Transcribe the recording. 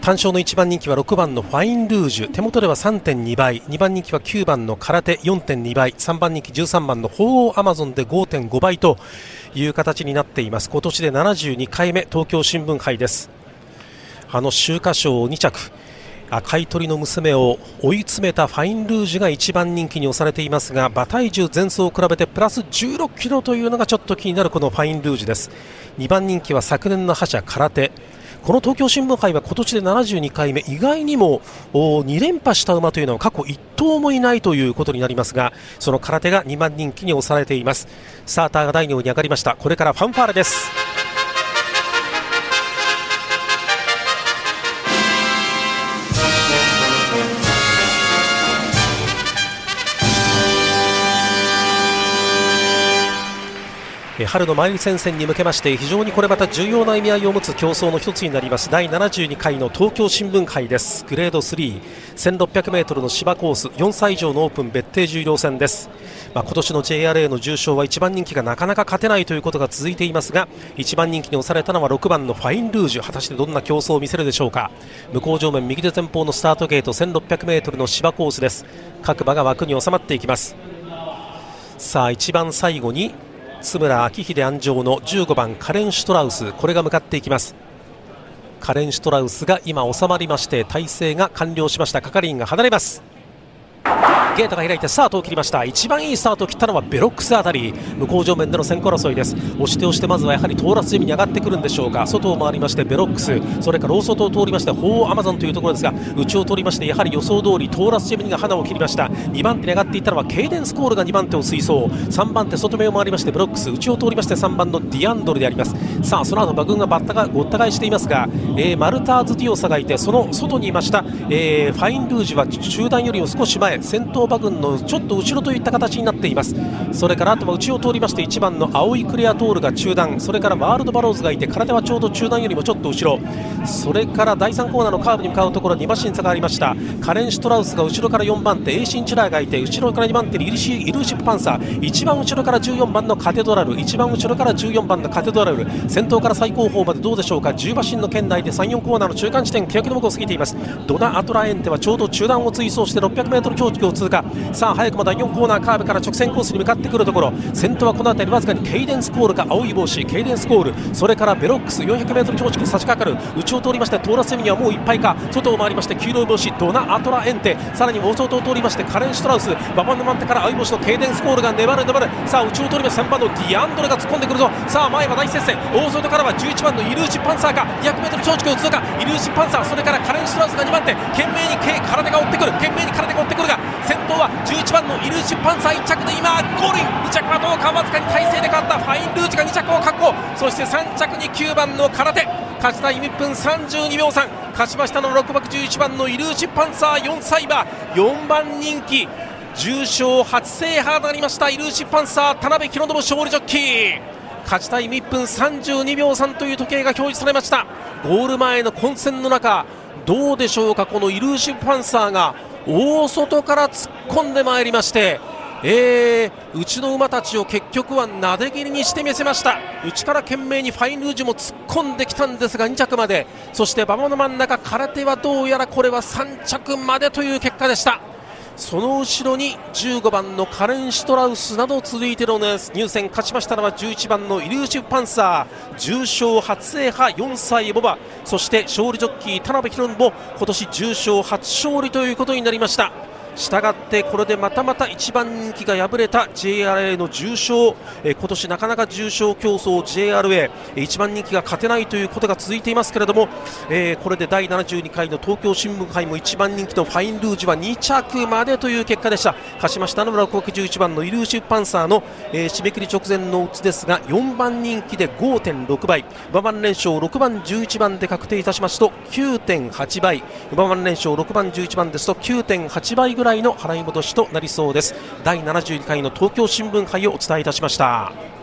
単勝の1番人気は6番のファインルージュ。手元では3.2倍。2番人気は9番の空手。4.2倍。3番人気13番の鳳凰アマゾンで5.5倍という形になっています。今年で72回目東京新聞杯です。あの秋華賞2着。赤い鳥の娘を追い詰めたファインルージュが一番人気に押されていますが馬体重前走を比べてプラス16キロというのがちょっと気になるこのファインルージュです。2番人気は昨年の覇者空手。この東京新聞杯は今年で72回目。意外にも2連覇した馬というのは過去1頭もいないということになりますがその空手が2万人気に押されています。スターターが台の上に上がりました。これからファンファーレです。春のマイル戦線に向けまして非常にこれまた重要な意味合いを持つ競争の一つになります。第72回の東京新聞杯です。グレード 31600m の芝コース4歳以上のオープン別定重量戦です、まあ、今年の JRA の重賞は1番人気がなかなか勝てないということが続いていますが1番人気に押されたのは6番のファインルージュ。果たしてどんな競争を見せるでしょうか。向こう上面右手前方のスタートゲート 1600m の芝コースです。各馬が枠に収まっていきます。さあ一番最後に津村明秀鞍上の15番カレンシュトラウス。これが向かっていきます。カレンシュトラウスが今収まりまして体勢が完了しました。係員が離れます。ゲートが開いてスタートを切りました。一番いいスタートを切ったのはヴェロックスあたり。向こう正面での先行争いです。押して押してまずはやはりトーラスジェミニ上がってくるんでしょうか。外を回りましてヴェロックス。それから大外を通りましてホウオウアマゾンというところですが内を通りましてやはり予想通りトーラスジェミニがハナを切りました。2番手に上がっていったのはケイデンスコールが2番手を追走3番手外目を回りましてヴェロックス。内を通りまして3番のディアンドルであります。さあその後馬群がバッタがごった返していますが、えー、マルターズ・ディオサがいてその外にいました、えー、ファインルージュは集団よりも少し前。先頭馬群のちょっと後ろといった形になっています。それからあとは内を通りまして1番のアオイクレアトールが中段。それからワールドバローズがいて体はちょうど中段よりもちょっと後ろ。それから第3コーナーのカーブに向かうところ2馬身差がありました。カレン・シュトラウスが後ろから4番手エイシンチラーがいて後ろから2番手にイルシイルーシヴパンサー。一番後ろから14番のカテドラル。一番後ろから14番のカテドラル。先頭から最後方までどうでしょうか。10馬身の圏内で3、4コーナーの中間地点欅の向こうを過ぎています。ドナ・アトラエンテはちょうど中段を追走して 600m 強を通さあ早くも第4コーナーカーブから直線コースに向かってくるところ。先頭はこの辺りわずかにケイデンスコールか青い帽子。ケイデンスコール。それからベロックス 400m 強軸に差し掛かる。内を通りましてトーラスセミにはもういっぱいか。外を回りまして黄色い帽子ドナ・アトラエンテ。さらに大外を通りましてカレン・シュトラウス。馬場の番手から青い帽子のケイデンスコールが粘る粘る。さあ内を通りまして3番のディアンドレが突っ込んでくるぞ。さあ前は大接戦大外からは11番のイルーチパンサーか。200m 強軸を通過。イルーチパンサーそれからカレン・シュトラウスが2番手。懸命に体が追ってくる懸命に体が追ってくるが先頭は11番のイルーチパンサー1着で今ゴールイン2着はどうかわずかに体勢で変わった。ファインルージュが2着を確保。そして3着に9番の空手。勝ちタイム1分32秒3勝ちましたの6枠11番のイルーチパンサー。4歳馬4番人気。重賞初制覇となりました。イルーチパンサー。田辺博信勝利ジョッキー。勝ちタイム1分32秒3という時計が表示されました。ゴール前の混戦の中どうでしょうかこのイルーシパンサーが。大外から突っ込んでまいりましてえー、うちの馬たちを結局はなで切りにしてみせました。内から懸命にファインルージュも突っ込んできたんですが2着まで。そして馬場の真ん中空手はどうやらこれは3着までという結果でした。その後ろに15番のカレン・シュトラウスなど続いての入選勝ちましたのは11番のイリューシュパンサー。重賞初制覇4歳ボバ。そして勝利ジョッキー田辺宏も今年重賞初勝利ということになりました。したがってこれでまたまた一番人気が敗れた JRA の重賞、えー、今年なかなか重賞競争 JRA 一番人気が勝てないということが続いていますけれども、えー、これで第72回の東京新聞杯も一番人気のファインルージュは2着までという結果でした。勝ちましたのは6枠11番のイルーシュパンサーの、えー、締め切り直前のうちですが4番人気で5.6倍。馬番連勝6番11番で確定いたしますと9.8倍。馬番連勝6番11番ですと9.8倍ぐらいの払い戻しとなりそうです第72回の東京新聞杯をお伝えいたしました。